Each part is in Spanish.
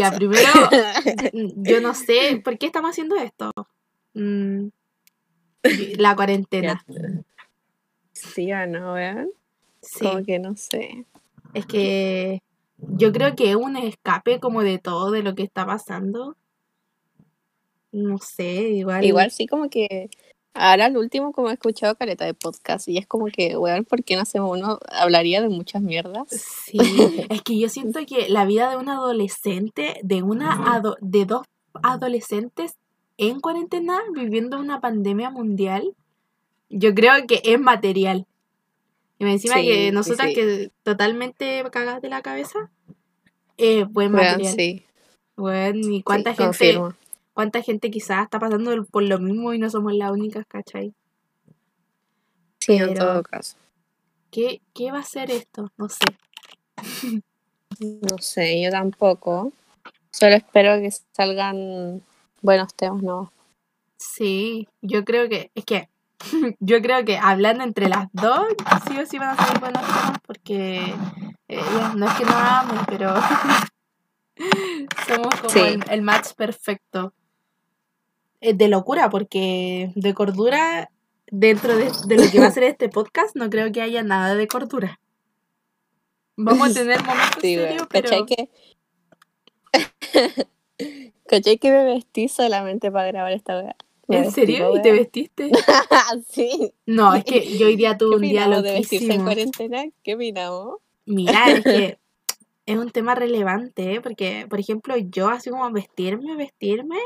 Ya, primero, yo no sé por qué estamos haciendo esto. Mm, la cuarentena. Sí o no, vean. Sí. Como que no sé. Es que yo creo que es un escape como de todo, de lo que está pasando. No sé, igual. Igual sí como que ahora al último como he escuchado careta de podcast y es como que, weón, ¿por qué no hacemos uno? Hablaría de muchas mierdas. Sí, es que yo siento que la vida de un adolescente, de una ado- de dos adolescentes en cuarentena viviendo una pandemia mundial, yo creo que es material. Y me encima Sí, que nosotras sí. que totalmente cagadas de la cabeza, es buen Weón, material. sí. Weón, y cuánta gente, confirmo. Cuánta gente quizás está pasando por lo mismo y no somos las únicas, ¿cachai? Sí, en todo caso. ¿Qué, qué va a ser esto? No sé. No sé, yo tampoco. Solo espero que salgan buenos temas nuevos. Sí, yo creo que, es que, yo creo que hablando entre las dos, sí o sí van a salir buenos temas porque eh, no es que no hagamos, pero somos como Sí. el, el match perfecto. Eh, de locura, porque de cordura, dentro de, de lo que va a ser este podcast, no creo que haya nada de cordura. Vamos a tener momentos Sí, serios, pero... ¿Cachai que? ¿Cachai que me vestí solamente para grabar esta? Me ¿En serio? ¿Y te vestiste? sí. No, es que yo hoy día ¿Qué tuve un día opinamos de vestirse en loquísimo. cuarentena? ¿Qué opinamos? Mira, es que es un tema relevante, ¿eh? porque, por ejemplo, yo así como vestirme, vestirme,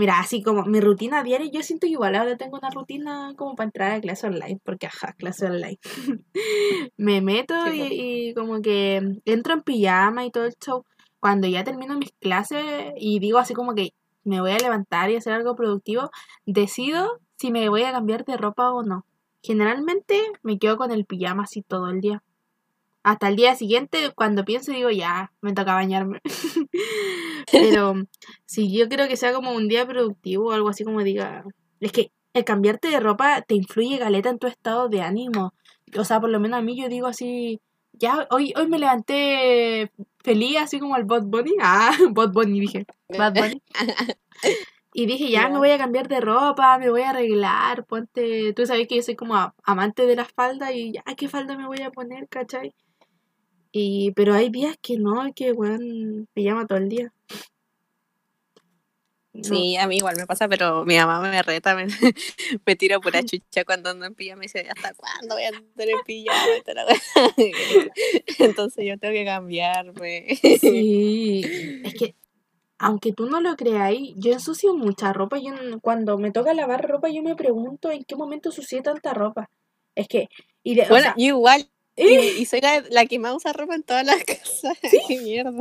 mira, así como mi rutina diaria, yo siento que igual ahora tengo una rutina como para entrar a clase online, porque ajá, clase online. Me meto Sí, y, y como que entro en pijama y todo el show. Cuando ya termino mis clases y digo así como que me voy a levantar y hacer algo productivo, decido si me voy a cambiar de ropa o no. Generalmente me quedo con el pijama así todo el día. Hasta el día siguiente, cuando pienso, digo, ya, me toca bañarme. Pero si yo creo que sea como un día productivo o algo así como diga, es que el cambiarte de ropa te influye galeta en tu estado de ánimo. O sea, por lo menos a mí yo digo así, ya, hoy, hoy me levanté feliz, así como el Bot Bunny. Ah, Bot Bunny dije, Bad Bunny. Y dije, ya, me voy a cambiar de ropa, me voy a arreglar, ponte, tú sabes que yo soy como amante de las faldas y ya, ¿qué falda me voy a poner, cachai? Y, pero hay días que no, que weón, me llama todo el día. No, Sí, a mí igual me pasa, pero mi mamá me reta, me, me tira pura chucha cuando ando en pijama y me dice, ¿hasta cuándo voy a andar en pijama? La. Entonces yo tengo que cambiarme. Sí, es que aunque tú no lo creáis, yo ensucio mucha ropa. Yo cuando me toca lavar ropa, yo me pregunto en qué momento ensucié tanta ropa. Es que, y de- o Bueno, sea, yo igual, ¿eh? y soy la, la que más usa ropa en todas las casas. ¡Qué mierda!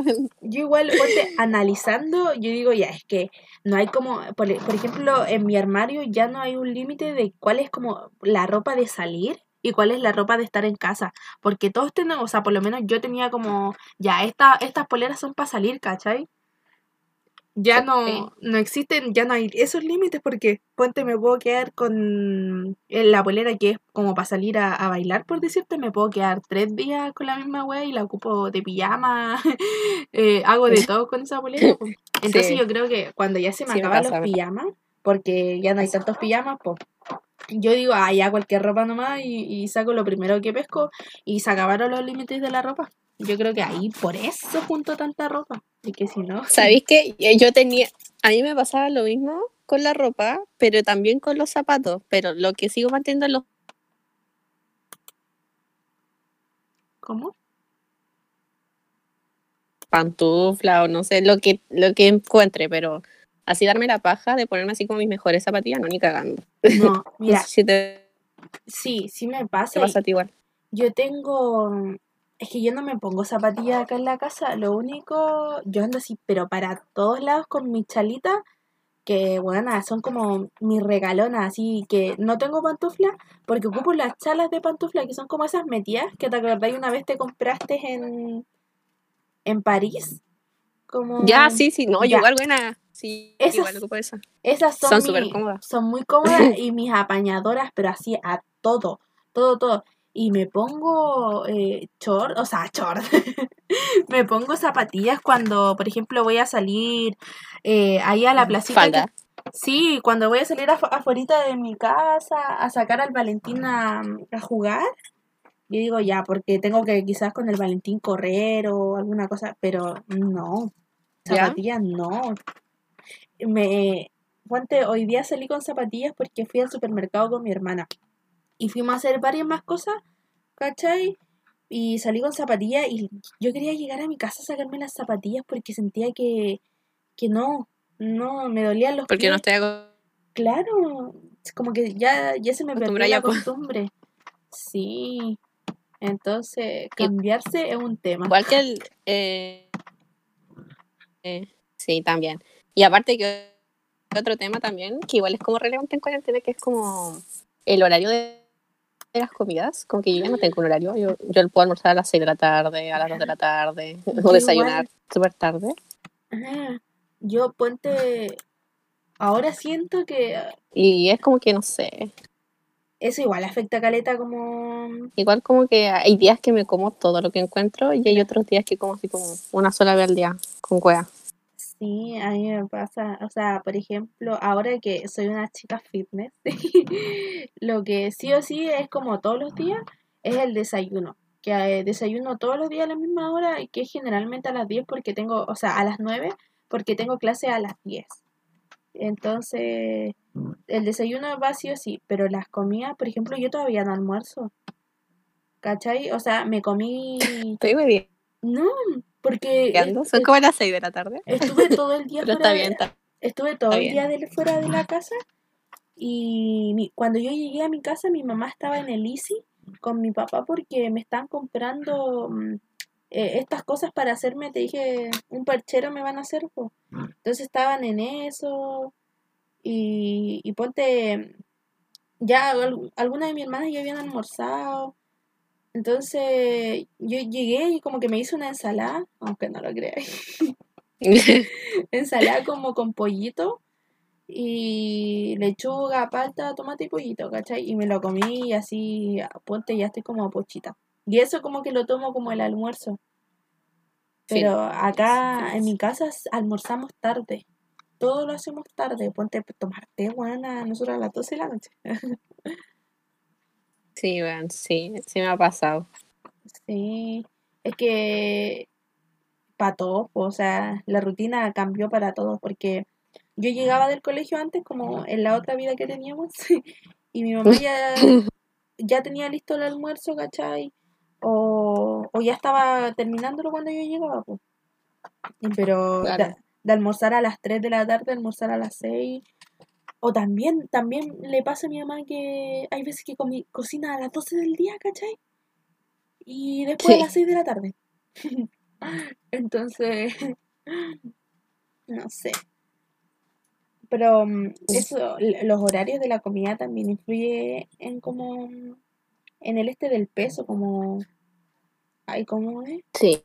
yo igual, ponte, analizando, yo digo, ya, es que no hay como, por, por ejemplo, en mi armario ya no hay un límite de cuál es como la ropa de salir y cuál es la ropa de estar en casa. Porque todos tenemos, o sea, por lo menos yo tenía como, ya, esta, estas poleras son para salir, ¿cachai? Ya no, no existen, ya no hay esos límites porque, ponte, me puedo quedar con la polera que es como para salir a, a bailar, por decirte, me puedo quedar tres días con la misma wea y la ocupo de pijama, eh, hago de todo con esa polera. po. Entonces Sí. yo creo que cuando ya se me Sí, acaban los pijamas, porque ya no hay tantos pijamas, pues yo digo, ah, ya cualquier ropa nomás y, y saco lo primero que pesco y se acabaron los límites de la ropa. Yo creo que ahí por eso junto tanta ropa. Y que si no. ¿Sabéis que yo tenía, a mí me pasaba lo mismo con la ropa, pero también con los zapatos, pero lo que sigo manteniendo los ¿Cómo? pantuflas o no sé, lo que, lo que encuentre, pero así darme la paja de ponerme así como mis mejores zapatillas, no, ni cagando. No, mira, si te, sí, sí me te pasa. pasa a ti igual. Yo tengo. Es que yo no me pongo zapatillas acá en la casa. Lo único. Yo ando así, pero para todos lados con mis chalitas. Que, bueno, son como mis regalonas. Así que no tengo pantuflas. Porque ocupo las chalas de pantufla. Que son como esas metidas. Que te acordáis una vez te compraste en. En París. Como. Ya, sí, sí, no, yo igual buena. Sí, Esas- igual ocupo esa. Esas son, Son mi- súper cómodas. Son muy cómodas y mis apañadoras, pero así a todo, todo, todo. Y me pongo eh, short, o sea, short. me pongo zapatillas cuando, por ejemplo, voy a salir eh, ahí a la placita. que- sí, cuando voy a salir afu- afuerita de mi casa a sacar al Valentín a, a jugar. Yo digo ya, porque tengo que quizás con el Valentín correr o alguna cosa, pero no, ¿Ya? zapatillas no. Me, hoy día salí con zapatillas porque fui al supermercado con mi hermana y fuimos a hacer varias más cosas, ¿cachai? Y salí con zapatillas y yo quería llegar a mi casa a sacarme las zapatillas porque sentía que, que no, no, me dolían los Porque no estoy acostumbrada. Claro, como que ya, ya se me perdió la costumbre. Sí, entonces cambiarse es un tema. Igual que el. eh, eh, sí, también. Y aparte que otro tema también, que igual es como relevante en cuarentena, que es como el horario de, de las comidas. Como que yo ya no tengo un horario. Yo, yo puedo almorzar a las 6 de la tarde, a las 2 de la tarde, o desayunar súper tarde. Yo ponte, ahora siento que Y es como que, no sé, eso igual afecta a Caleta como... igual como que hay días que me como todo lo que encuentro y hay otros días que como así como una sola vez al día, con cueva. Sí, a mí me pasa, o sea, por ejemplo, ahora que soy una chica fitness, lo que sí o sí es como todos los días es el desayuno, que desayuno todos los días a la misma hora y que es generalmente a las 10 porque tengo, o sea, a las 9 porque tengo clase a las 10. Entonces, el desayuno va sí o sí, pero las comidas, por ejemplo, yo todavía no almuerzo, ¿cachai? O sea, me comí... Estoy muy No, porque Son como las 6 de la tarde. estuve todo el día Pero fuera está de- bien, está Estuve todo Está el día de- fuera de la casa y mi- cuando yo llegué a mi casa mi mamá estaba en el Easy con mi papá porque me están comprando mm, eh, estas cosas para hacerme, te dije, un perchero me van a hacer. po. Entonces estaban en eso y, y ponte, ya al- algunas de mis hermanas ya habían almorzado. Entonces yo llegué y como que me hice una ensalada, aunque no lo creáis ensalada como con pollito y lechuga, palta, tomate y pollito, ¿cachai? Y me lo comí y así, a ponte, ya estoy como a pochita. Y eso como que lo tomo como el almuerzo. Pero acá en mi casa almorzamos tarde. Todo lo hacemos tarde. Ponte tomar té, guana, nosotros a las 12 de la noche. Sí, bueno, sí, sí me ha pasado. Sí, es que para todos, o sea, la rutina cambió para todos porque yo llegaba del colegio antes como en la otra vida que teníamos y mi mamá ya, ya tenía listo el almuerzo, ¿cachai? O, o ya estaba terminándolo cuando yo llegaba, pues. Pero Claro. de, de almorzar a las 3 de la tarde, almorzar a las 6. O también, también le pasa a mi mamá que hay veces que cocina a las 12 del día, ¿cachai? Y después Sí. a las 6 de la tarde. Entonces, no sé. Pero mm, eso, los horarios de la comida también influye en como en el este del peso, como ay, ¿cómo es? Sí.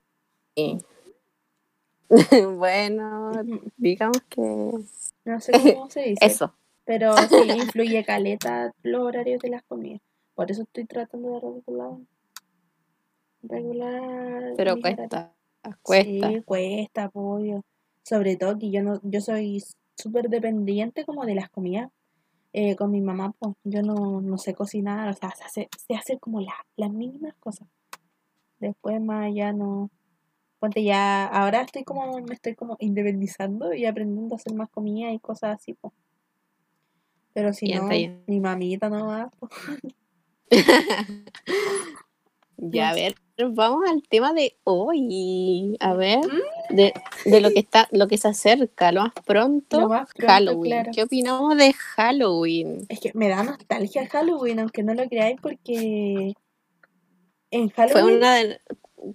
bueno, digamos que No sé cómo se dice. eso. Pero sí influye caleta los horarios de las comidas. Por eso estoy tratando de regular regular Pero horarios. cuesta, cuesta. Sí, cuesta, pollo. Sobre todo que yo no, yo soy súper dependiente como de las comidas. Eh, con mi mamá, pues, yo no, no sé cocinar, o sea, sé hacer, sé hacer como la- las mínimas cosas. Después más ya no. Ponte ya, ahora estoy como, me estoy como independizando y aprendiendo a hacer más comida y cosas así, pues. Pero si no, mi mamita no va. Ya, a ver, vamos al tema de hoy. A ver, de, de lo que está, lo que se acerca, lo más pronto, Lo más pronto, Halloween. claro. ¿Qué opinamos de Halloween? Es que me da nostalgia Halloween, aunque no lo creáis, porque en Fue Halloween, una de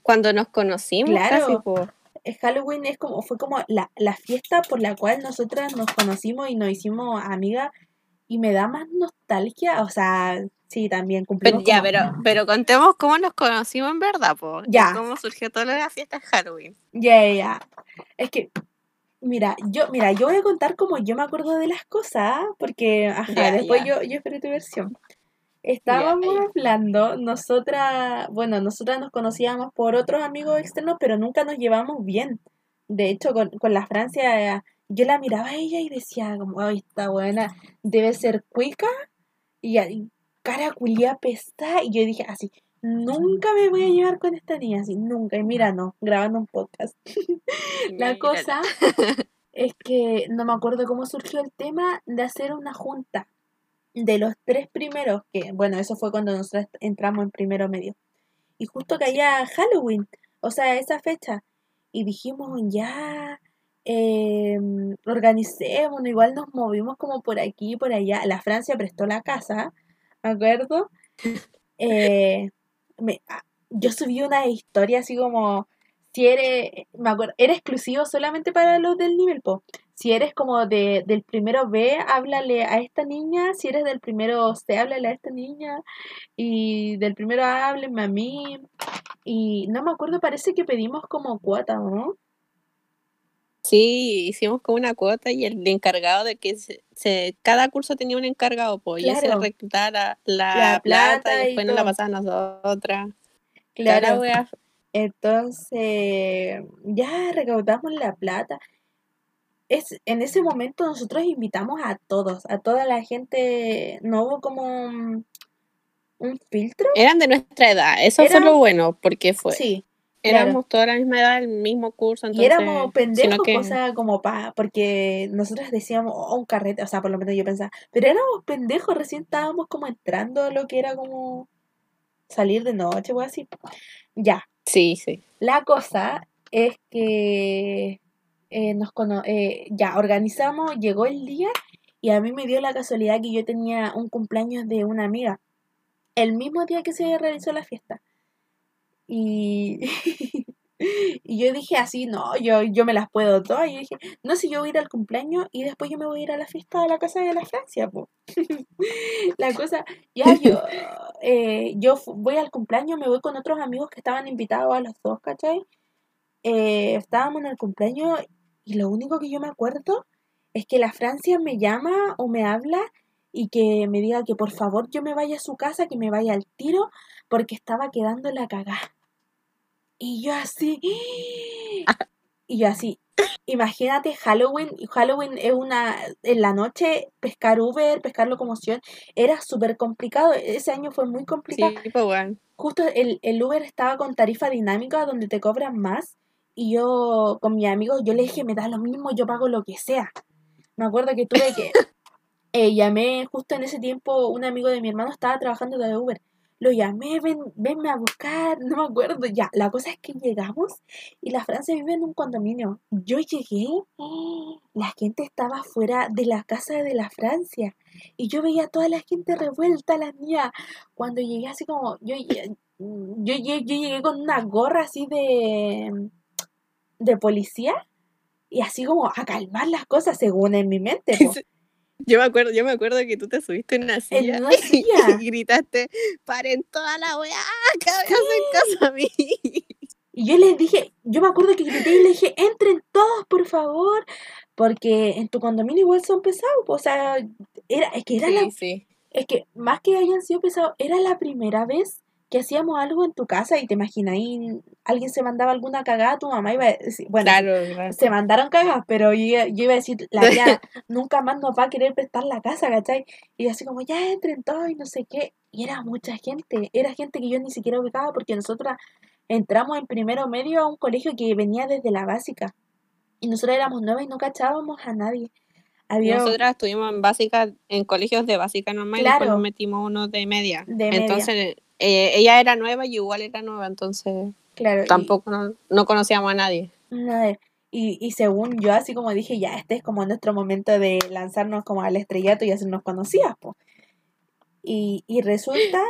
cuando nos conocimos Claro. casi, el Halloween es como, fue como la, la fiesta por la cual nosotras nos conocimos y nos hicimos amigas y me da más nostalgia, o sea, sí, también Pero, cumplimos ya, pero, pero contemos cómo nos conocimos en verdad, po. y Ya. cómo surgió toda la fiesta de Halloween. Ya, ya. Es que, mira, yo, mira, yo voy a contar como yo me acuerdo de las cosas, porque, ajá, después yo, yo espero tu versión. Estábamos hablando, nosotras, bueno, nosotras nos conocíamos por otros amigos externos, pero nunca nos llevamos bien. De hecho, con, con la Francia, yo la miraba a ella y decía, como, ay, está buena, debe ser cuica y, y cara culia pesada. Y yo dije, así, nunca me voy a llevar con esta niña, así, nunca. Y mira, no, grabando un podcast. la cosa es que no me acuerdo cómo surgió el tema de hacer una junta de los tres primeros, que bueno, eso fue cuando nosotros entramos en primero medio. Y justo caía Halloween, o sea, esa fecha. Y dijimos, ya, eh, organicémonos, igual nos movimos como por aquí por allá. La Francia prestó la casa, ¿me acuerdo? Eh, me, ah, yo subí una historia así como, si eres, me acuerdo, era exclusivo solamente para los del nivel, po. Si eres como de, del primero B, háblale a esta niña. Si eres del primero C, háblale a esta niña. Y del primero A, háblenme a mí. Y no me acuerdo, parece que pedimos como cuota, ¿no? Sí, hicimos como una cuota y el encargado de que se, cada curso tenía un encargado, pues, y ese reclutaba la, la, plata, y después nos la pasaban a nosotras. Claro. Entonces, ya recaudamos la plata es, en ese momento nosotros invitamos a todos, a toda la gente, no hubo como un, filtro. Eran de nuestra edad, eso fue lo bueno, porque fue. Sí. Éramos toda la misma edad, el mismo curso. y éramos pendejos, o sea, como pa, porque nosotros decíamos, oh, un carrete, o sea, por lo menos yo pensaba, pero éramos pendejos, recién estábamos como entrando a lo que era como salir de noche o así. Ya. Sí, sí. La cosa es que eh, nos eh, ya organizamos, llegó el día y a mí me dio la casualidad que yo tenía un cumpleaños de una amiga, el mismo día que se realizó la fiesta. Y, y yo dije así, no, yo, yo me las puedo todas. Y yo dije, no, si yo voy a ir al cumpleaños y después yo me voy a ir a la fiesta de la casa de la Francia, la cosa, ya yo, eh, yo voy al cumpleaños, me voy con otros amigos que estaban invitados a los dos, ¿cachai? estábamos en el cumpleaños y lo único que yo me acuerdo es que la Francia me llama o me habla y que me diga que por favor yo me vaya a su casa, que me vaya al tiro, porque estaba quedando la cagada. Y yo así, y yo así, imagínate Halloween, Halloween es una, en la noche, pescar Uber, pescar locomoción, era súper complicado, ese año fue muy complicado. Sí, bueno. Justo el, el Uber estaba con tarifa dinámica donde te cobran más y yo con mi amigo, yo le dije, me da lo mismo, yo pago lo que sea. Me acuerdo que tuve que, eh, llamé justo en ese tiempo, un amigo de mi hermano estaba trabajando de Uber. Lo llamé, ven, venme a buscar, no me acuerdo. Ya, la cosa es que llegamos y la Francia vive en un condominio. Yo llegué, la gente estaba fuera de la casa de la Francia y yo veía a toda la gente revuelta, la mía. Cuando llegué así como, yo, yo, yo llegué con una gorra así de de policía y así como a calmar las cosas según en mi mente. Yo me acuerdo, yo me acuerdo que tú te subiste en una silla, y gritaste, paren toda la weá, que hacen caso a mí. Y yo les dije, yo me acuerdo que grité y le dije, entren todos, por favor, porque en tu condominio igual son pesados, o sea, era, es que era la, es que más que hayan sido pesados, era la primera vez que hacíamos algo en tu casa y te imagináis, alguien se mandaba alguna cagada, tu mamá iba a decir, bueno, se mandaron cagadas, pero yo, iba a decir, la tía nunca más nos va a querer prestar la casa, ¿cachai? Y así como, ya entren todos y no sé qué, y era mucha gente, era gente que yo ni siquiera ubicaba porque nosotras entramos en primero medio a un colegio que venía desde la básica, y nosotros éramos nuevas y no cachábamos a nadie. Nosotras estuvimos en básica, en colegios de básica normal y después nos metimos uno de media. De media. Eh, ella era nueva y igual era nueva, entonces claro, tampoco no, conocíamos a nadie. Y, y según yo, así como dije, ya, este es como nuestro momento de lanzarnos como al estrellato y hacernos conocidas, pues. Y, y resulta,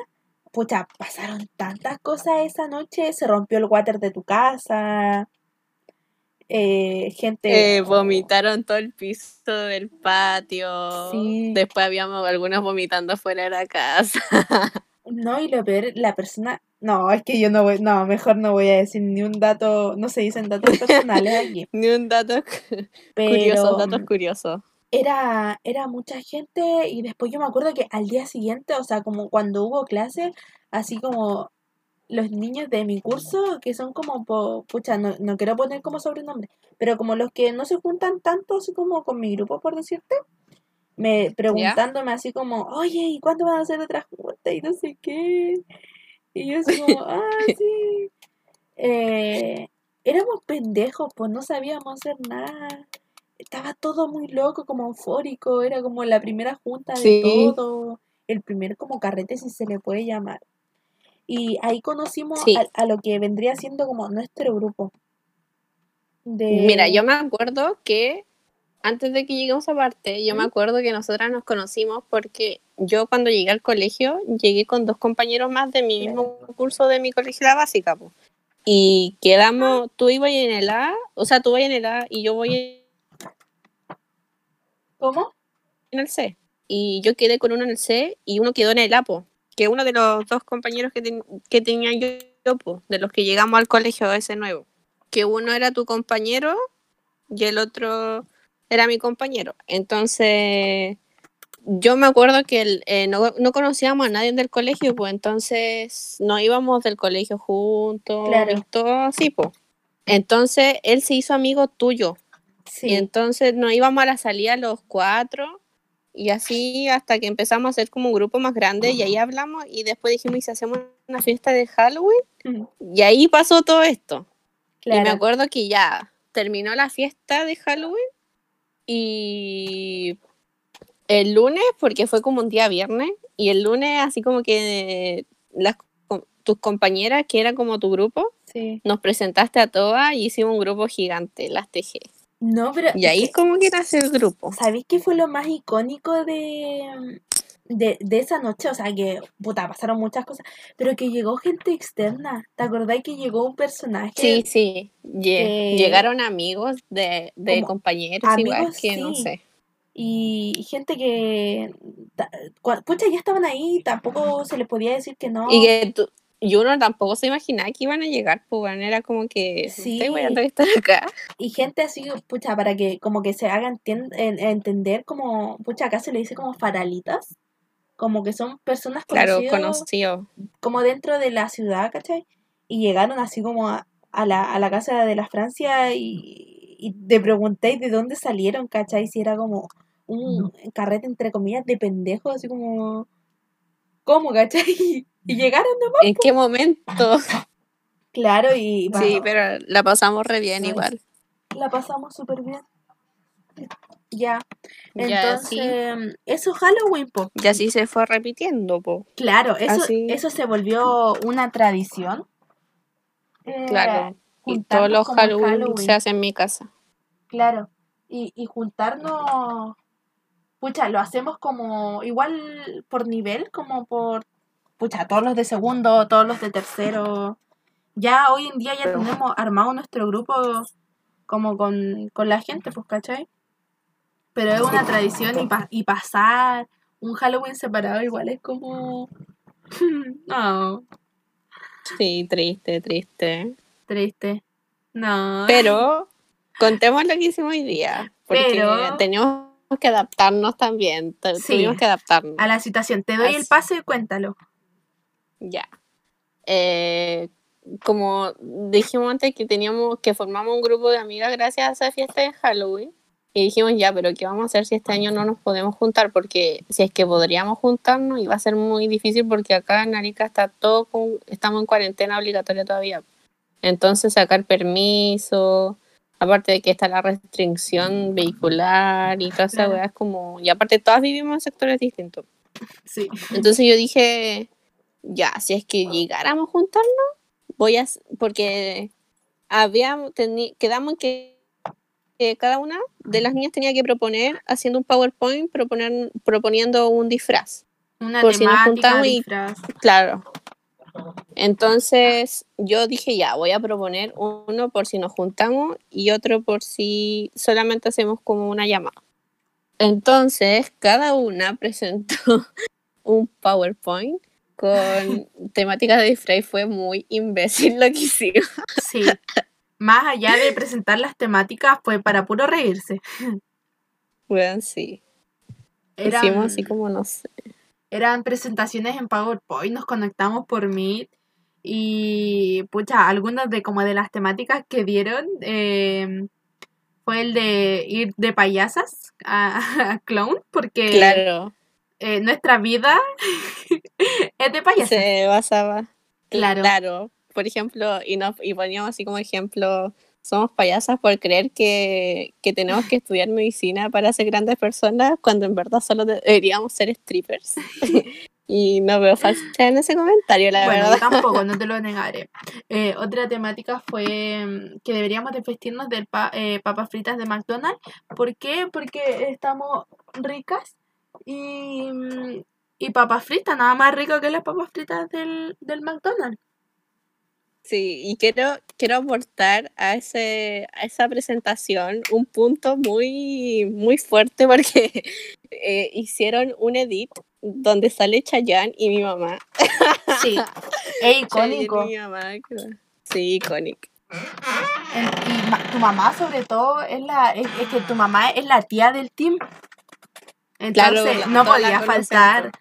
pucha, pasaron tantas cosas esa noche, se rompió el water de tu casa, eh, gente... Eh, vomitaron todo el piso del patio, después habíamos algunos vomitando fuera de la casa. No, y lo peor, la persona. No, es que yo no voy. No, mejor no voy a decir ni un dato. No se dicen datos personales aquí. ni un dato curioso, datos curiosos. era, era mucha gente y después yo me acuerdo que al día siguiente, o sea, como cuando hubo clase, así como los niños de mi curso, que son como, po- pucha, no, no quiero poner como sobrenombre, pero como los que no se juntan tanto, así como con mi grupo, por decirte, me preguntándome así como, oye, ¿y cuándo van a hacer otra junta? Y no sé qué. Y yo así como, ah, sí. Eh, éramos pendejos, pues no sabíamos hacer nada. Estaba todo muy loco, como eufórico, era como la primera junta de Sí. todo, el primer como carrete si se le puede llamar. Y ahí conocimos Sí. a, a lo que vendría siendo como nuestro grupo. De... Mira, yo me acuerdo que antes de que lleguemos a parte, yo me acuerdo que nosotras nos conocimos porque yo cuando llegué al colegio llegué con dos compañeros más de mi mismo curso de mi colegio la básica, po. Y quedamos, tú ibas en el A, o sea, tú vas en el A y yo voy ¿Cómo? en el C. Y yo quedé con uno en el C y uno quedó en el A, po, que uno de los dos compañeros que, ten- que tenía yo, yo, po, de los que llegamos al colegio ese nuevo. Que uno era tu compañero y el otro era mi compañero. Entonces, yo me acuerdo que el- eh, no, no conocíamos a nadie del colegio, pues entonces no íbamos del colegio juntos Claro. y todo así, pues. Entonces, él se hizo amigo tuyo. Y Sí, entonces nos íbamos a la salida los cuatro y así hasta que empezamos a hacer como un grupo más grande y ahí hablamos y después dijimos, ¿y si hacemos una fiesta de Halloween? Y ahí pasó todo esto. Y me claro. acuerdo que ya terminó la fiesta de Halloween y el lunes, porque fue como un día viernes, y el lunes así como que las, tus compañeras, que era como tu grupo, Sí. nos presentaste a todas y hicimos un grupo gigante, las TG. No, pero Y es ahí que- como que nació el grupo. ¿Sabéis qué fue lo más icónico de, de, de esa noche? O sea, que, puta, pasaron muchas cosas, pero que llegó gente externa. ¿Te acordáis que llegó un personaje? Sí, sí. Que- Llegaron amigos de, de compañeros igual que no sí. sé. Y, gente que, pucha, ya estaban ahí, tampoco se les podía decir que no. Y que tú- y uno tampoco se imaginaba que iban a llegar, pues era como que Sí. estoy a estar acá. Y gente así, pucha, para que como que se haga entien- en- entender como, pucha, acá se le dice como faralitas, como que son personas Claro, conocidas conoció. como dentro de la ciudad, ¿cachai? Y llegaron así como a, a la, a la casa de la Francia y, y te preguntéis de dónde salieron, ¿cachai? Si era como un carrete, entre comillas, de pendejos, así como... ¿Cómo, cachai? Y, y llegaron nomás. ¿En qué momento? Claro, y Sí, pero la pasamos re bien igual. la pasamos súper bien. Ya, Ya así, entonces, eso Halloween, po. y así se fue repitiendo, po. Claro, eso, Así. eso se volvió una tradición. Eh, Claro. Y todos los Halloween, Halloween. se hacen en mi casa. Claro, y, y juntarnos, pucha, lo hacemos como igual por nivel, como por, pucha, todos los de segundo, todos los de tercero. Ya hoy en día ya Pero- tenemos armado nuestro grupo como con, con la gente, pues, ¿cachai? Pero es una tradición y, pa- y pasar un Halloween separado igual es como... No, Sí, triste, triste. triste. No. Pero contemos lo que hicimos hoy día. Porque Pero- teníamos que adaptarnos también. Sí. Tuvimos que adaptarnos. A la situación, te doy el pase y cuéntalo. Ya. Eh, como dijimos antes que teníamos que formamos un grupo de amigas gracias a esa fiesta de Halloween. Y dijimos, ya, pero ¿qué vamos a hacer si este año no nos podemos juntar? Porque si es que podríamos juntarnos, iba a ser muy difícil porque acá en Arica está todo, con- estamos en cuarentena obligatoria todavía. Entonces sacar permiso, aparte de que está la restricción vehicular y toda esa Claro. es como... Y aparte todas vivimos en sectores distintos. Sí. Entonces yo dije, ya, si es que llegáramos a juntarnos, voy a, porque habíamos, quedamos en que, que cada una de las niñas tenía que proponer, haciendo un PowerPoint, proponer, proponiendo un disfraz. Una Por si nos temática, juntamos y- disfraz. Claro. Entonces yo dije, ya, voy a proponer uno por si nos juntamos y otro por si solamente hacemos como una llamada. Entonces, cada una presentó un PowerPoint con temáticas de disfraz y fue muy imbécil lo que hicimos. Sí. Más allá de presentar las temáticas, fue para puro reírse. Bueno, sí. Eran, Hicimos así como, no sé. eran presentaciones en PowerPoint, nos conectamos por Meet y pucha, algunas de como de las temáticas que dieron eh, fue el de ir de payasas a, a clown, porque Claro, eh, nuestra vida es de payasas. se basaba. Claro. Claro. Por ejemplo, y, nos, y poníamos así como ejemplo, somos payasas por creer que, que tenemos que estudiar medicina para ser grandes personas, cuando en verdad solo deberíamos ser strippers. y no veo falta en ese comentario, la Bueno, verdad. yo tampoco, no te lo negaré. Eh, otra temática fue mm, que deberíamos de vestirnos de pa- eh, papas fritas de McDonald's. ¿Por qué? Porque estamos ricas y, mm, y papas fritas, nada más rico que las papas fritas del, del McDonald's. Sí, y quiero, quiero aportar a, ese, a esa presentación un punto muy, muy fuerte porque eh, hicieron un edit donde sale Chayanne y mi mamá. Sí, es icónico. y mi mamá, creo. Sí, icónico. Y ma- tu mamá sobre todo es la es, es que tu mamá es la tía del team. Entonces no podía conocen, faltar.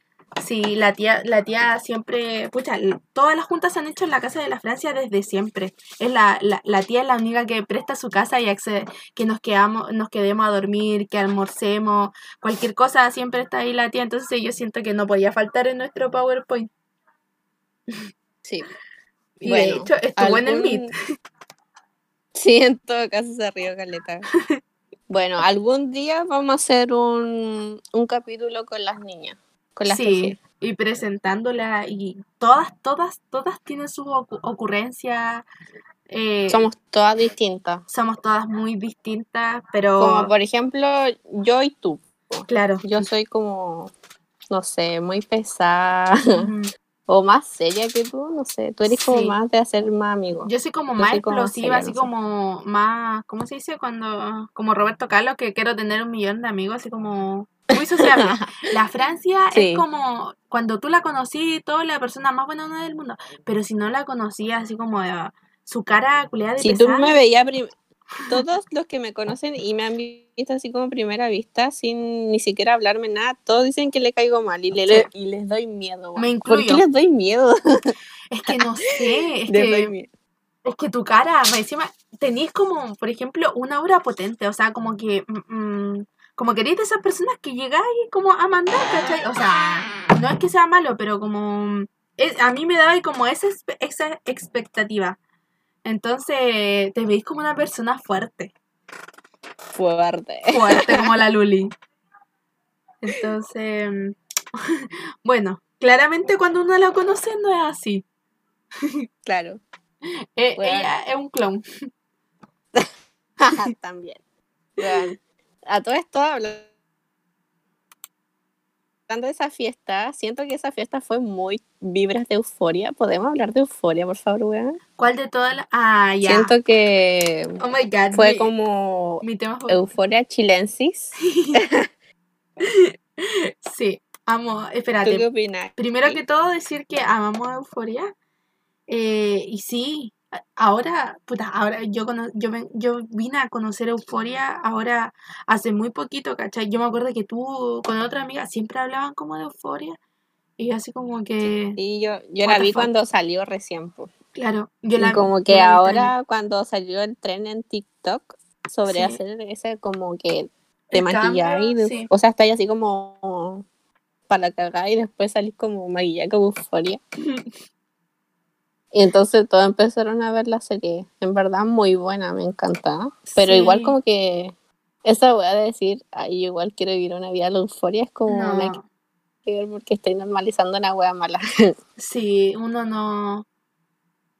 Sí, la tía, la tía siempre, pucha, todas las juntas se han hecho en la casa de la Francia desde siempre. Es la, la, la tía es la única que presta su casa y accede, que nos quedamos, nos quedemos a dormir, que almorcemos, cualquier cosa siempre está ahí la tía. Entonces yo siento que no podía faltar en nuestro PowerPoint. Sí. Y Bueno, de hecho estuvo en el Meet. Sí, en todo caso se rió Caleta. Bueno, algún día vamos a hacer un, un capítulo con las niñas, con las Sí, y presentándola y todas, todas, todas tienen sus ocu- ocurrencias. eh, Somos todas distintas. somos todas muy distintas, pero Como por ejemplo, yo y tú. claro. Yo soy como, no sé, muy pesada o más seria que tú, no sé. Tú eres como más de hacer más amigos. Yo soy como Yo más soy explosiva, así como más, ¿cómo se dice? Cuando, como Roberto Carlos, que quiero tener un millón de amigos, así como muy sociable. La Francia Sí. es como cuando tú la conocí, toda la persona más buena del mundo, pero si no la conocías, así como eh, su cara culiada de Si tú pesada, me veías, todos los que me conocen y me han visto así como primera vista, sin ni siquiera hablarme nada, todos dicen que le caigo mal y, le, Sí. y les doy miedo. Me weón. ¿Por qué incluyo. les doy miedo? es que no sé, es que miedo. Es que tu cara, encima, tenés como, por ejemplo, una aura potente, o sea, como que, mm, mm, como que eres de esas personas que llegáis como a mandar, ¿cachai? O sea, no es que sea malo, pero como, es- a mí me daba como esa, esa expectativa. Entonces, te veis como una persona fuerte, Fuerte. fuerte como la Luli. Entonces, mm, bueno, claramente cuando uno la conoce no es así. Claro. Eh, Bueno. Ella es un clon. También. A todo esto, habla- hablando de esa fiesta, siento que esa fiesta fue muy vibras de euforia. ¿Podemos hablar de euforia, por favor, weón? ¿Cuál de todas las? Ah, ya. Siento que Oh my god. fue mi, como mi tema favorito. euforia chilensis. Sí, amo. ¿Tú qué Espérate. opinas? Primero que todo, decir que amamos Euforia. Eh, y sí, ahora, puta, ahora yo, cono- yo, ven- yo vine a conocer Euforia ahora hace muy poquito, ¿cachai? Yo me acuerdo que tú con otra amiga siempre hablaban como de Euforia. Y yo así como que, Y yo, yo la vi fuck. cuando salió recién. po. claro, yo Y la como yo que ahora, cuando salió el tren en TikTok sobre Sí. hacer ese como que te maquilláis, sí. o sea, estáis así como para cagar y después salís como maquillada como euforia. Y entonces todos empezaron a ver la serie. En verdad, muy buena, me encanta. Pero igual como que esa voy a decir, ay, yo igual quiero vivir una vida de la euforia, es como una No, ver porque estoy normalizando una wea mala. sí, uno no...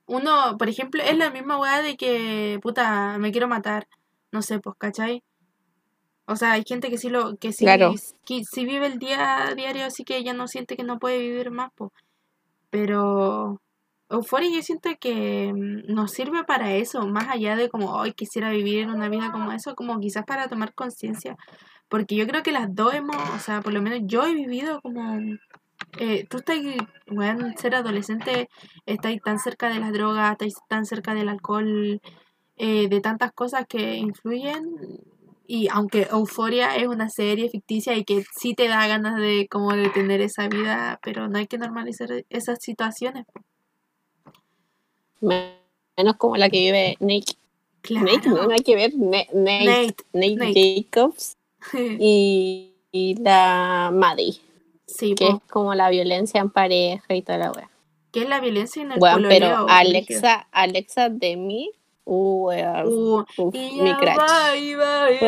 Uno, por ejemplo, es la misma weá de que, puta, me quiero matar. No sé, pues, ¿cachai? O sea, hay gente que sí lo, que sí, Claro. que sí vive el día diario, así que ya no siente que no puede vivir más, pues. Pero Euphoria yo siento que mm, nos sirve para eso, más allá de como, hoy quisiera vivir una vida como eso, como quizás para tomar conciencia. Porque yo creo que las dos hemos, o sea, por lo menos yo he vivido como... eh, tú estás, weón, ser adolescente, estás tan cerca de las drogas, estás tan cerca del alcohol, eh, de tantas cosas que influyen Y aunque Euforia es una serie ficticia y que sí te da ganas de como de tener esa vida, pero no hay que normalizar esas situaciones. Menos como la que vive Nate. Claro. Nate, no, no hay que ver. Na- Nate, Nate, Nate, Nate. Jacobs y, y la Maddie, sí, que po. es como la violencia en pareja y toda la wea. que es la violencia en el Bueno, pololeo, pero. Alexa, Alexa de mí, uh, wea, Uh, y mi ya crush. va, y va, y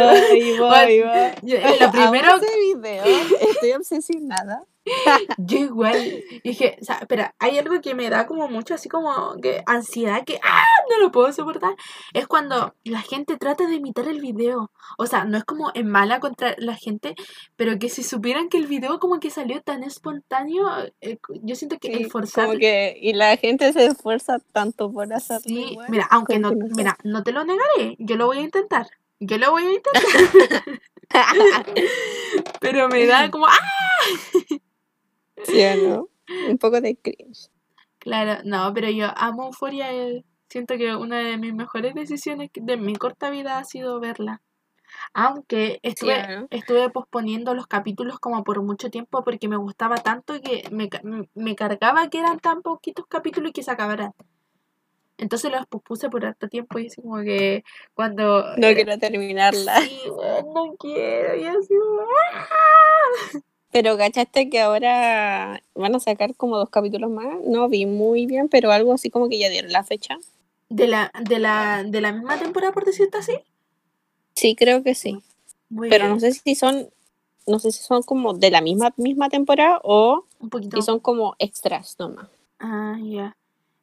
va. Ay. Yo- en Lo primero, ese video, estoy obsesionada. yo igual dije, o sea, espera, hay algo que me da como mucho así como que ansiedad que ¡ah! no lo puedo soportar. Es cuando la gente trata de imitar el video. O sea, no es como en mala contra la gente, pero que si supieran que el video como que salió tan espontáneo, eh, yo siento que Sí, el forzar como que, y la gente se esfuerza tanto por hacerlo. Sí, igual, mira, aunque no, mira, no te lo negaré, yo lo voy a intentar. Yo lo voy a intentar, pero me da como ¡ah! ¿Sí o no? Un poco de cringe. Claro, no, pero yo amo Euphoria. eh, Siento que una de mis mejores decisiones de mi corta vida ha sido verla. Aunque estuve, estuve posponiendo los capítulos como por mucho tiempo porque me gustaba tanto que me, me cargaba que eran tan poquitos capítulos y que se acabaran. Entonces los pospuse por harto tiempo y así como que cuando... No era- quiero terminarla. Sí, no quiero. Y así, ¡ah! Pero cachaste que ahora van a sacar como dos capítulos más. No vi muy bien, pero algo así como que ya dieron la fecha. de la, de la, de la misma temporada, por decirte así. Sí, creo que sí. Muy Pero bien, no sé si son, no sé si son como de la misma misma temporada o un poquito. si son como extras nomás. Ah, ya.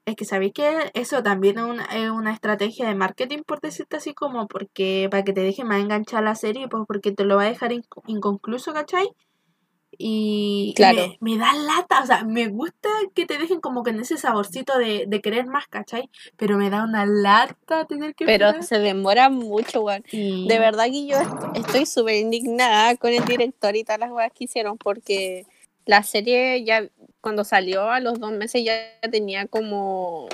Es que sabéis que eso también es una, es una estrategia de marketing, por decirte así, como porque para que te deje más enganchar la serie, pues porque te lo va a dejar inco- inconcluso, ¿cachai? Y, me, me da lata, o sea, me gusta que te dejen como que en ese saborcito de, de querer más, ¿cachai? Pero me da una lata tener que Pero se demora mucho, weón. Sí. De verdad que yo est- estoy súper indignada con el director y todas las cosas que hicieron porque la serie ya cuando salió a los dos meses ya tenía como,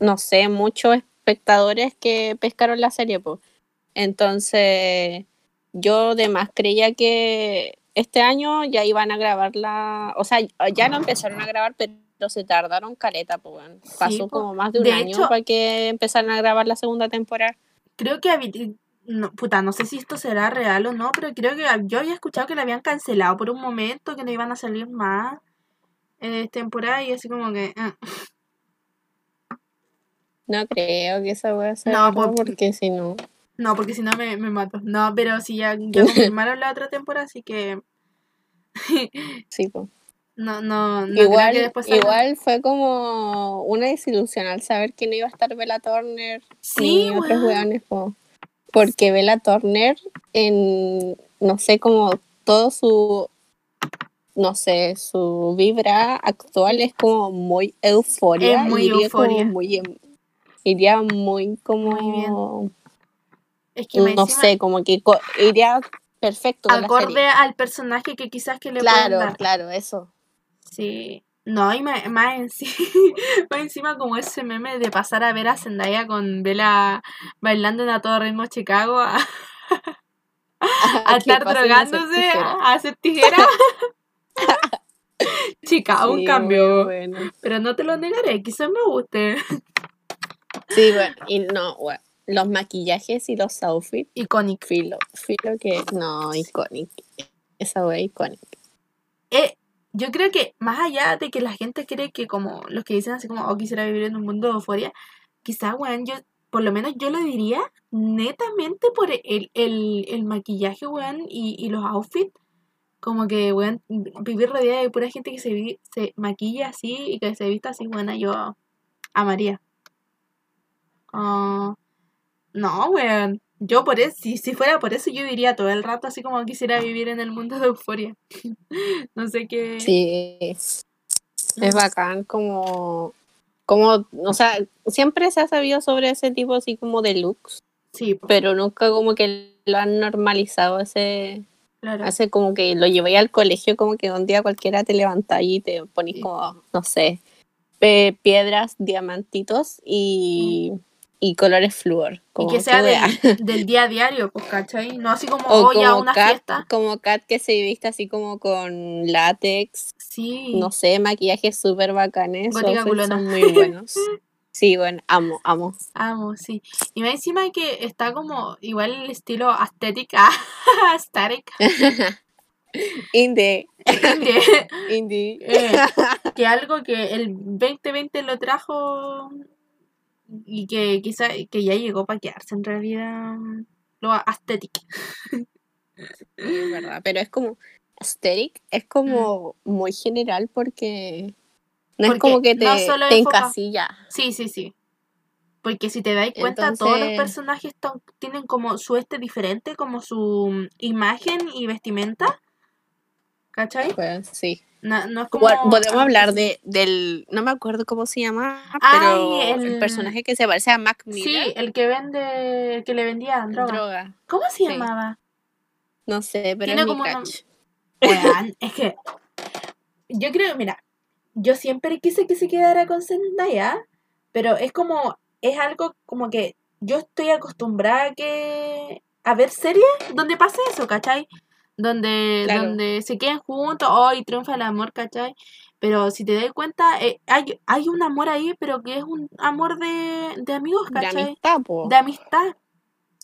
no sé, muchos espectadores que pescaron la serie. pues. Entonces yo de más creía que este año ya iban a grabarla, o sea, ya no empezaron a grabar, pero se tardaron caleta, pues. weón. Pasó como más de un De año hecho- para que empezaran a grabar la segunda temporada. Creo que no, puta, no sé si esto será real o no, pero creo que yo había escuchado que la habían cancelado por un momento, que no iban a salir más eh, temporada y así como que ah. No creo que esa wea sea No, verdad, por- porque si no. No, porque si no me, me mato. No, pero si ya, ya confirmaron la otra temporada, así que Sí, po. no, no, no creo igual, que después salga. igual fue como una desilusión al saber que no iba a estar Bella Turner Sí, ni otros weones, po. Porque Bella Turner en no sé como todo su no sé, su vibra actual es como muy euforia. Es muy iría como euforia. muy em- iría muy como Muy Es que no encima, sé, como que iría perfecto con la acorde serie. al personaje que quizás que le Claro, dar. claro, eso. Sí. No, y más, más, enci- más encima como ese meme de pasar a ver a Zendaya con Vela bailando en a todo ritmo Chicago a, estar pasen a hacer drogándose, tijera. a, hacer tijera. Chica, un Sí, cambio. bueno. Pero no te lo negaré, quizás me guste. Sí, bueno, y no, bueno, los maquillajes y los outfits, Iconic. filo, filo que, no, icónico. Esa wea icónica. Eh, yo creo que más allá de que la gente cree que como los que dicen así como, oh, quisiera vivir en un mundo de euforia, quizás, weón, yo, por lo menos yo lo diría netamente por el, el, el maquillaje, weón, y, y los outfits. Como que, weón, vivir rodeada de pura gente que se, vi- se maquilla así y que se vista así, buena, yo amaría. Ah, no, weón. Yo por eso, si, si fuera por eso, yo diría todo el rato así como quisiera vivir en el mundo de euforia. no sé qué. Sí, es bacán como, como, o sea, siempre se ha sabido sobre ese tipo así como de looks, Sí, po, pero nunca como que lo han normalizado ese, claro. hace como que lo llevé al colegio como que un día cualquiera te levantás y te ponís Sí. como, no sé, piedras, diamantitos y, y colores flúor. Y como que sea del, día a diario, pues, ¿cachai? No así como O hoy a como una Kat, fiesta. como Kat que se viste así como con látex, Sí. no sé, maquillajes súper bacanes, son muy buenos. Sí, bueno, amo, amo. Amo, sí. Y más encima que está como igual el estilo estética, aesthetic, Indie, que, indie. eh, que algo que el 2020 lo trajo y que quizá que ya llegó para quedarse en realidad lo aesthetic. Sí, es verdad, pero es como aesthetic, es como muy general porque no. Porque es como que te, no solo te enfoca- encasilla. Sí, sí, sí. Porque si te dais cuenta, todos los personajes tienen como su este diferente, como su imagen y vestimenta. ¿Cachai? Pues, sí. No, no es como... Bueno, podemos hablar sí. de, del, no me acuerdo cómo se llama, Ay, pero el- el... personaje que se parece a Mac Sí, Miller, el que vende, el que le vendía droga. droga. ¿Cómo se Sí. llamaba? No sé, pero es mi como es que yo creo, mira, yo siempre quise que se quedara con Zendaya, pero es como, es algo como que yo estoy acostumbrada a que a ver series donde pase eso, ¿cachai? Donde, Claro. donde se queden juntos, hoy triunfa el amor, ¿cachai? Pero si te das cuenta, eh, hay, hay un amor ahí, pero que es un amor de, de amigos, De ¿cachai? amistad, po. de amistad.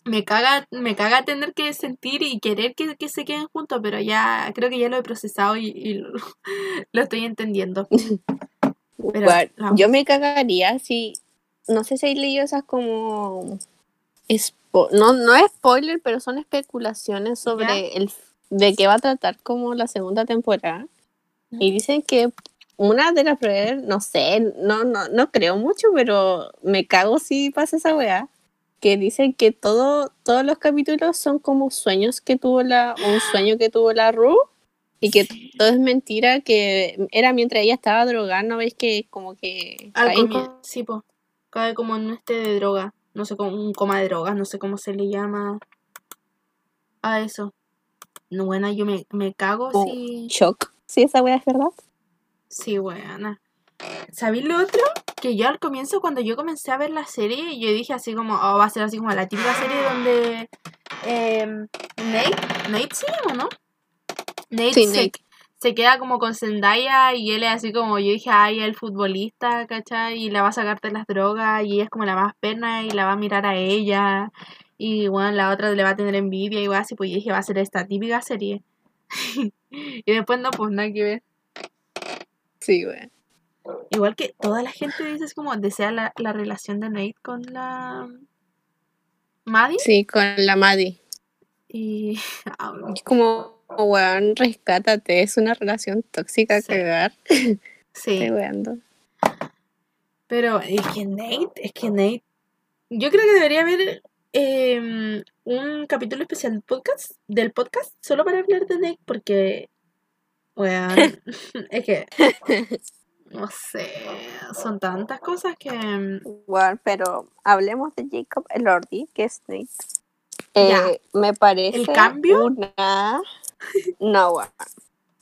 Me caga, me caga tener que sentir y querer que, que se queden juntos, pero ya creo que ya lo he procesado y, y lo, lo estoy entendiendo. Pero, Bueno, yo me cagaría si, no sé si hay leído esas como, no, no es spoiler, pero son especulaciones sobre ¿Ya? el, de qué va a tratar como la segunda temporada. Y dicen que una de las pruebas, no sé, no, no, no creo mucho, pero me cago si pasa esa weá. Que dicen que todo, todos los capítulos son como sueños que tuvo la, un sueño que tuvo la Ru. Y que todo es mentira, que era mientras ella estaba drogando, ¿veis? Que como que... Al caen comie- sí, po. Cae como en un este de droga. No sé, como un coma de drogas, no sé cómo se le llama a eso. No, buena, yo me, me cago Oh. si... shock. Si esa weá es verdad. Sí, buena. ¿Sabéis lo otro? Que yo al comienzo, cuando yo comencé a ver la serie, yo dije así como, oh, va a ser así como la típica serie donde em, Nate, Nate se llama, ¿no? Nate, Sí, se, Nate. se queda como con Zendaya y él es así como, yo dije, ay, el futbolista, ¿cachai? Y la va a sacar de las drogas y ella es como la más pena y la va a mirar a ella. Y bueno, la otra le va a tener envidia y igual así, pues yo dije, va a ser esta típica serie. y después no, pues nada que ver. Sí, weá. Igual que toda la gente dice es como desea la, la relación de Nate con la Maddie Sí, con la Maddie. y ah, Es como, weón, rescátate. Es una relación tóxica Sí. cagar. sí, Estoy weando. pero es que Nate, es que Nate, yo creo que debería haber em, un capítulo especial del podcast, del podcast solo para hablar de Nate porque weón, es que no sé, son tantas cosas que em, Bueno, pero hablemos de Jacob Elordi, que es. Ya. Eh, me parece ¿El cambio? una... No, bueno.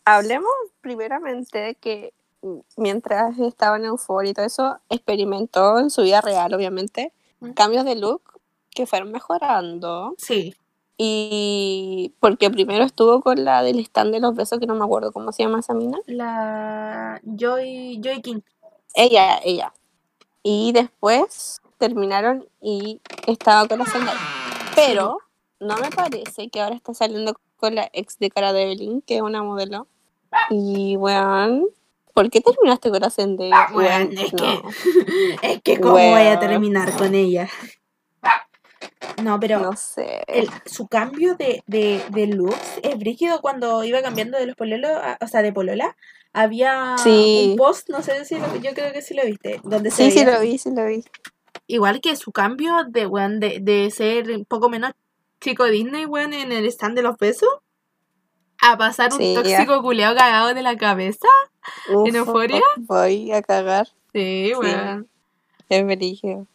Hablemos primeramente que mm, mientras estaba en Euphoria y todo eso, experimentó en su vida real, obviamente, cambios de look que fueron mejorando. sí, Y porque primero estuvo con la del stand de los besos, que no me acuerdo cómo se llama esa mina. la Joy Joy King, Ella, ella. Y después terminaron y estaba con la Zendaya. Pero no me parece que ahora está saliendo con la ex de Cara Delevingne, que es una modelo. Y, weón, ¿por qué terminaste con la Zendaya? Weón, es no. que es que cómo voy a terminar con ella. No, pero No sé. el- su cambio de, de, de looks es brígido cuando iba cambiando de los pololos, o sea, de polola. Había Sí. un post, no sé si lo, yo creo que sí lo viste, donde se Sí, sí veía- lo vi, sí lo vi. igual que su cambio de, weón, de, de ser un poco menos chico Disney, weón, en el stand de los besos, a pasar un Sí, tóxico culeado cagado de la cabeza. Uf, Euphoria? Voy a cagar. Sí, weón. Es brillo.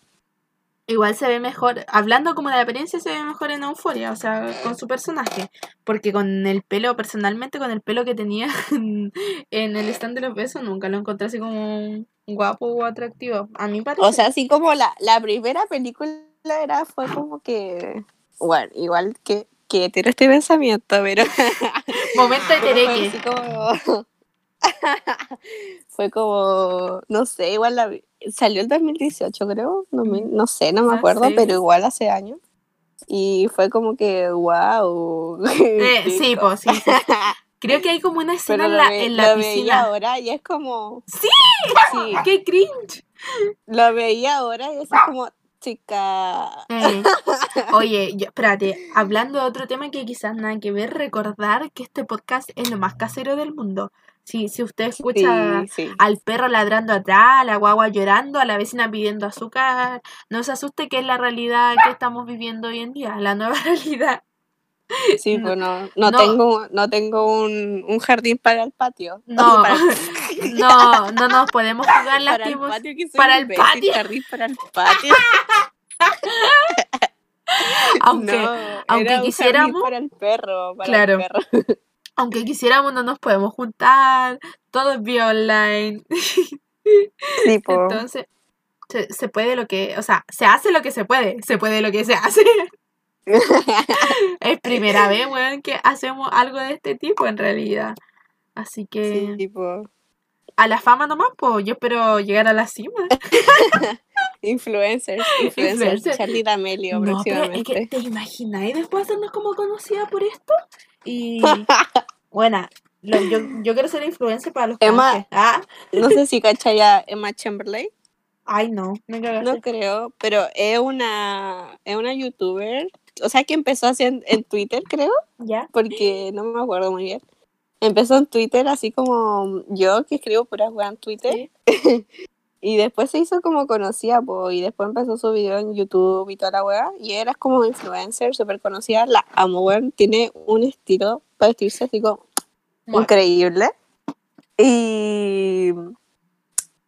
Igual se ve mejor, hablando como de la apariencia, se ve mejor en Euforia, o sea, con su personaje. Porque con el pelo, personalmente, con el pelo que tenía en, en el stand de los besos, nunca lo encontré así como guapo o atractivo. A mí parece. O sea, así como la, la primera película era, fue como que. Bueno, igual que, que tiene este pensamiento, pero. Momento de tereque. así como. fue como. No sé, igual la salió el 2018, creo. No, me- no sé, no me Ah, acuerdo, sí. pero igual hace años. Y fue como que, wow. Eh, sí, pues sí. Creo que hay como una escena en la, ve- en la piscina. ahora y es como. ¡Sí! Sí, ¡Qué cringe! lo veía ahora y es como, chica. Eh, Oye, yo- espérate, hablando de otro tema que quizás nada que ver, recordar que este podcast es lo más casero del mundo. Si, si usted escucha Sí, sí. al perro ladrando atrás, a la guagua llorando, a la vecina pidiendo azúcar, no se asuste que es la realidad que estamos viviendo hoy en día, la nueva realidad. Sí, No- pues no, no, no. tengo, no tengo un, un jardín para el patio. No, para, no, no nos podemos jugar para el patio, que para el patio. Jardín para el patio. Aunque, no, aunque quisiéramos- para el perro, para Claro. el perro. Aunque quisiéramos, no nos podemos juntar, todo es vía online. Sí. Entonces, se, se puede lo que, o sea, se hace lo que se puede, se puede lo que se hace. es primera vez, weón, que hacemos algo de este tipo en realidad. Así que Sí, pues. a la fama nomás, pues yo espero llegar a la cima. Influencers, influencers. Influencer. Charlie D'Amelio No, pero es que próximamente. te imagináis después hacernos como conocida por esto. Y bueno, lo- yo, yo quiero ser influencer para los Emma-. Ah, No sé si cachai a Emma Chamberlain. ay no, me. No creo, pero es una, es una youtuber. O sea, que empezó así en, en Twitter, creo. ¿Ya? porque no me acuerdo muy bien. Empezó en Twitter así como yo, que escribo puras weas en Twitter, Sí. y después se hizo como conocida, po, y después empezó su video en YouTube y toda la wea, y era como influencer, súper conocida, la amo, weón, tiene un estilo para vestirse así como Bueno, increíble, y,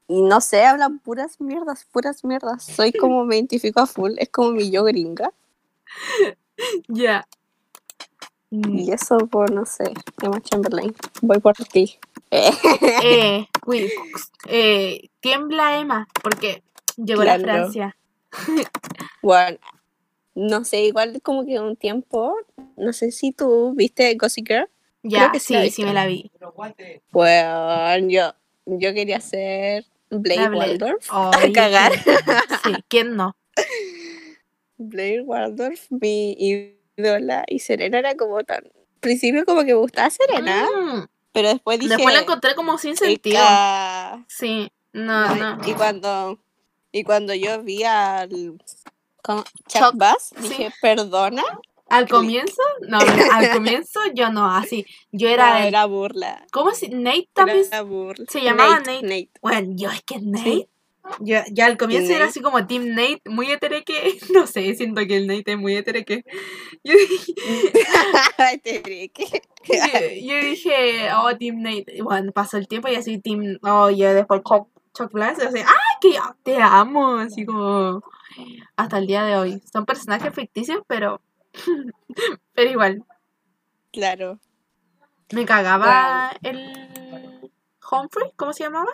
y no sé, hablan puras mierdas, puras mierdas, soy como, me identifico a full, es como mi yo gringa, ya. Mm, y eso, pues, no sé, Emma Chamberlain, voy por ti. Eh. Uy, eh, tiembla Emma, porque llegó la Claro. Francia. Bueno, no sé, igual como que un tiempo, no sé si tú viste Gossip Girl. Ya, que sí sí, me la vi. Bueno, yo, yo quería ser Blair. Waldorf. Ay, cagar. Sí, ¿quién no? Blair Waldorf, mi ídola, y Serena era como tan... Al principio como que me gustaba Serena, Mm, pero después dije... Después la encontré como sin sentido. Sí, no, no. Y cuando, y cuando yo vi al... Chuck, Bass, sí. dije, perdona, Al comienzo, no, al comienzo yo no, así. Yo era, No, el- era burla. ¿Cómo se? Nate también. Era burla. se llamaba Nate. Nate. Nate. Bueno, yo es que Nate. Yo, ya al comienzo era Nate? así como Team Nate, muy hetereque. No sé, siento que el Nate es muy hetereque. Yo dije, yo, yo dije, oh, Team Nate. Bueno, pasó el tiempo y así Team. Oh, yo después Chuck, Chuck Blass. Así, ¡ah, que te amo! Así como. Hasta el día de hoy. Son personajes ficticios, pero. pero igual. Claro. Me cagaba el. Humphrey, ¿cómo se llamaba?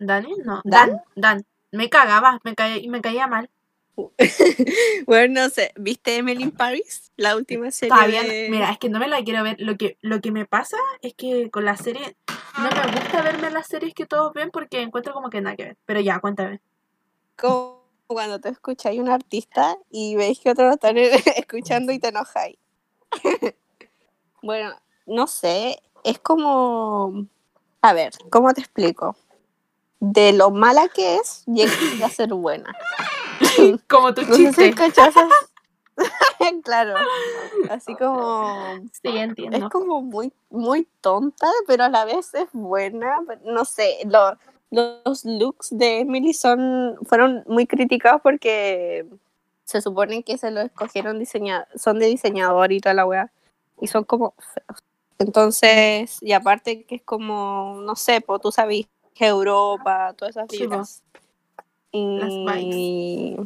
¿Daniel? No. ¿Dan? Dan. Me cagaba, me caía, y me caía mal. Bueno, no sé, ¿viste Emily in Paris? La última serie Todavía, de... mira, es que no me la quiero ver. Lo que, lo que me pasa es que con la serie, no me gusta verme las series que todos ven porque encuentro como que nada que ver. Pero ya, cuéntame. Como cuando te escucháis un artista y veis que otros lo están escuchando y te enojáis. bueno, no sé, es como... A ver, ¿cómo te explico? De lo mala que es, llega a ser buena. Como tu No chiste. esas- claro, así como... Sí, Es entiendo. como muy, muy tonta, pero a la vez es buena. No sé, lo- los looks de Emily son, fueron muy criticados porque se supone que se lo escogieron diseña, son de diseñador y toda la wea, y son como feos. Entonces, y aparte que es como, no sé, pues tú sabes, Europa, todas esas vibras. Las Y,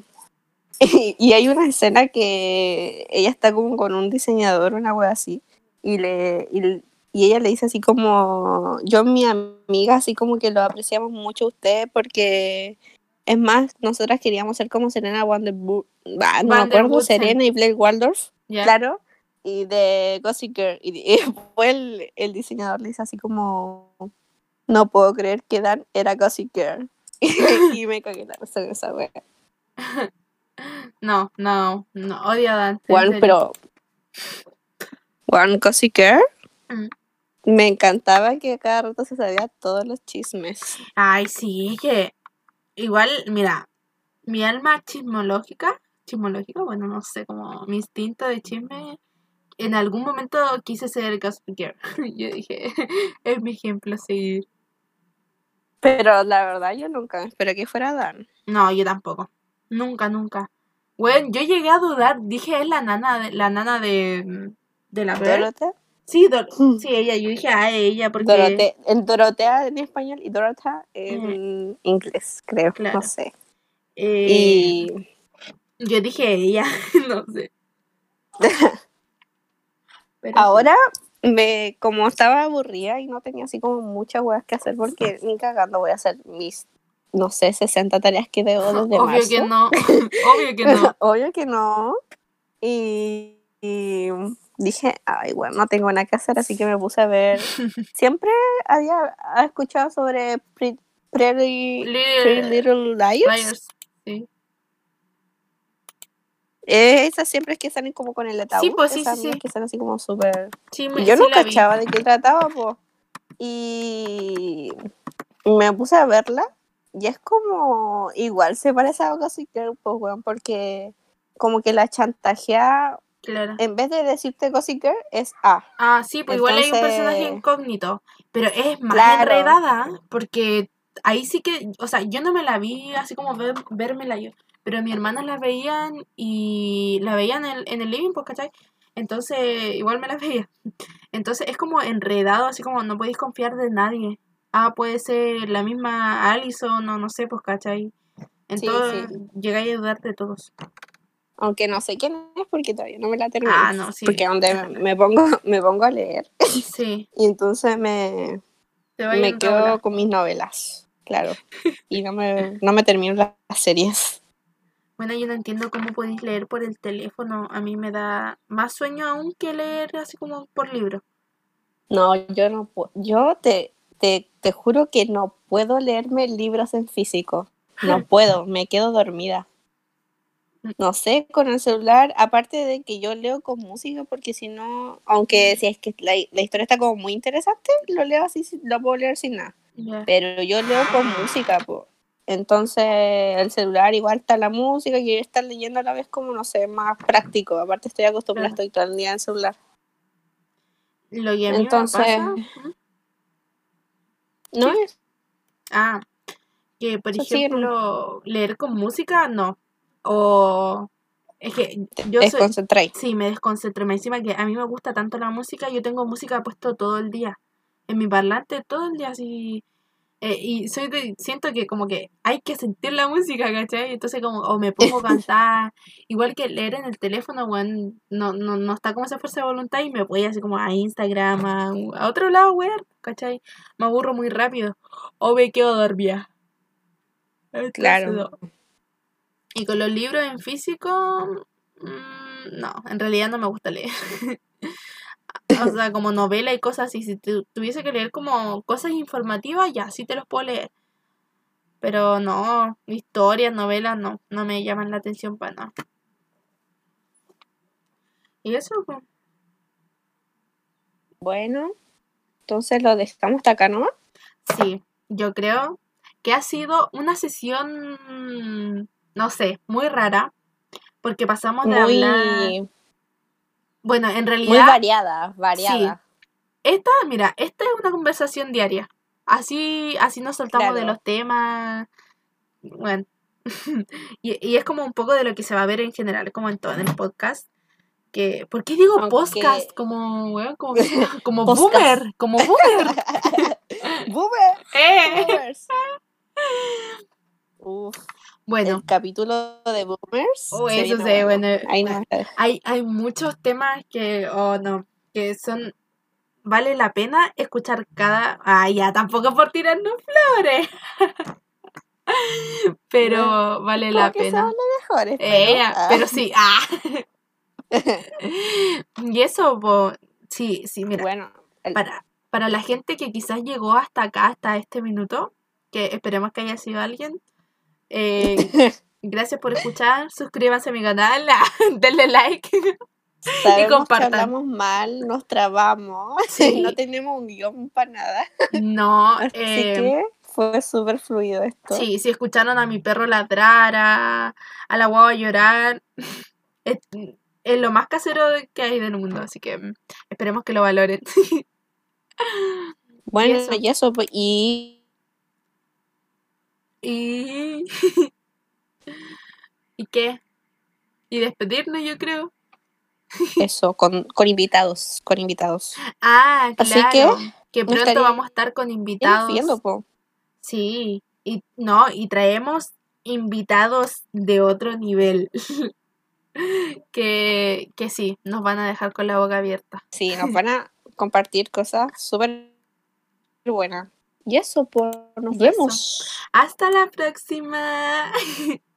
y hay una escena que ella está como con un diseñador, una wea así, y le, y, y ella le dice así como, yo mi amiga, así como que lo apreciamos mucho usted porque es más, nosotras queríamos ser como Serena Wonder, no me acuerdo, Serena y Blake Waldorf, claro, y de Gossip Girl. Y, fue el, el, diseñador le dice así como, no puedo creer que Dan era Gossip Girl. y me cagué la risa de esa wea. No, no, no, odio a Dan. Juan, pero... Juan Gossip Girl. Mm. Me encantaba que cada rato se sabía todos los chismes. Ay, sí, que igual, mira, mi alma chismológica, chismológica, bueno, no sé, como mi instinto de chisme, en algún momento quise ser Gossip Girl. yo dije, es mi ejemplo a seguir. Pero la verdad yo nunca esperé que fuera Dan. No, yo tampoco. Nunca, nunca. Bueno, yo llegué a dudar, dije es la nana de, la nana de, de la ¿Dorotea? Sí, sí, ella, yo dije a ella porque... Dorotea, en Dorotea en español y Dorotea en inglés, creo, no sé. Eh, y... Yo dije ella, no sé. Ahora me, como estaba aburrida y no tenía así como muchas weas que hacer porque ni cagando voy a hacer mis, no sé, 60 tareas que debo desde Obvio que no, obvio que no. obvio que no. Y, dije, ay, bueno, no tengo nada que hacer, así que me puse a ver. Siempre había escuchado sobre Pretty, Little, Liars. Sí. Eh, esas siempre es que salen como con el ataúd. Sí, pues sí, esas sí, que salen así como súper. Sí, yo no cachaba de qué trataba, pues. Y me puse a verla. Y es como. Igual se parece a Gossip Girl, pues, weón, porque como que la chantajea. Claro. En vez de decirte Gossip Girl, es A. Ah, sí, pues igual hay un personaje incógnito. Pero es más enredada, porque ahí sí que. O sea, yo no me la vi así como ver, vérmela yo pero mis hermanas la veían y la veían en el, en el living, pues, ¿cachai? Entonces, igual me la veía. Entonces, es como enredado, así como no podéis confiar de nadie. Ah, puede ser la misma Alison o no sé, pues, ¿cachai? Entonces, llegáis a dudar de todos. Aunque no sé quién es porque todavía no me la terminé. Ah, no, sí. Porque donde me pongo, me pongo a leer. Sí. y entonces me, me quedo con mis novelas, claro. Y no me, no me termino las series. Bueno, yo no entiendo cómo podéis leer por el teléfono. A mí me da más sueño aún que leer así como por libro. No, yo no puedo. Yo te, te, te juro que no puedo leerme libros en físico. No puedo, me quedo dormida. No sé, con el celular, aparte de que yo leo con música, porque si no, aunque si es que la, la historia está como muy interesante, lo leo así, lo puedo leer sin nada. Pero yo leo con música, pues. Entonces, el celular igual está la música y estar leyendo a la vez como, no sé, más práctico. Aparte estoy acostumbrada, estoy todo el día en celular. Lo Entonces, ¿no es? Ah, que por ejemplo, leer con música, no. O es que yo Desconcentré. sí, me desconcentré. Me encima que a mí me gusta tanto la música, yo tengo música puesto todo el día. En mi parlante todo el día así eh, y soy de, siento que como que hay que sentir la música, ¿cachai? Entonces como, o me pongo a cantar, igual que leer en el teléfono, bueno, no, no, no está como esa fuerza de voluntad y me voy así como a Instagram, a, otro lado, weón, ¿cachai? Me aburro muy rápido. O me quedo dormida. claro. Y con los libros en físico, mm, no, en realidad no me gusta leer. o sea, como novela y cosas así. Si tuviese que leer como cosas informativas, ya, sí te los puedo leer. Pero no, historias, novelas, no, no me llaman la atención para nada. ¿Y eso? Pues. Bueno, entonces lo dejamos hasta acá, ¿no? Sí, yo creo que ha sido una sesión, no sé, muy rara, porque pasamos de hablar bueno, en realidad. Muy variada, variada. Esta, mira, esta es una conversación diaria. Así, así nos saltamos de los temas. Bueno. y, es como un poco de lo que se va a ver en general, como en todo en el podcast. Que, ¿Por qué digo podcast? Como, bueno, como, como boomer. Como boomer. boomer. Eh. Uf. Bueno. El capítulo de Boomers. Oh, eso sí, bueno. hay, hay muchos temas que, oh no, que son vale la pena escuchar cada... Ah, ya, tampoco por tirarnos flores. pero vale la que pena. son los mejores. pero- Eh, ah. pero sí. Ah. y eso, po, sí, sí, mira. Bueno, el- para, para la gente que quizás llegó hasta acá, hasta este minuto, que esperemos que haya sido alguien, eh, gracias por escuchar, suscríbanse a mi canal, denle like. sabemos que compartan. hablamos mal, nos trabamos, Sí. no tenemos un guion para nada. No, Así eh, que fue súper fluido esto. sí, si escucharon a mi perro ladrar, a, a la guagua llorar, es, es lo más casero que hay del mundo, así que mm, esperemos que lo valoren. Bueno, eso. y eso, pues, y y... ¿Y qué? Y despedirnos, yo creo. eso, con, con invitados, con invitados. Ah, Así claro. que, que me pronto vamos a estar con invitados. viendo, po. Sí, y no, y traemos invitados de otro nivel. que, que sí, nos van a dejar con la boca abierta. Sí, nos van a compartir cosas súper buenas. Y eso, pues, nos eso. vemos. Hasta la próxima.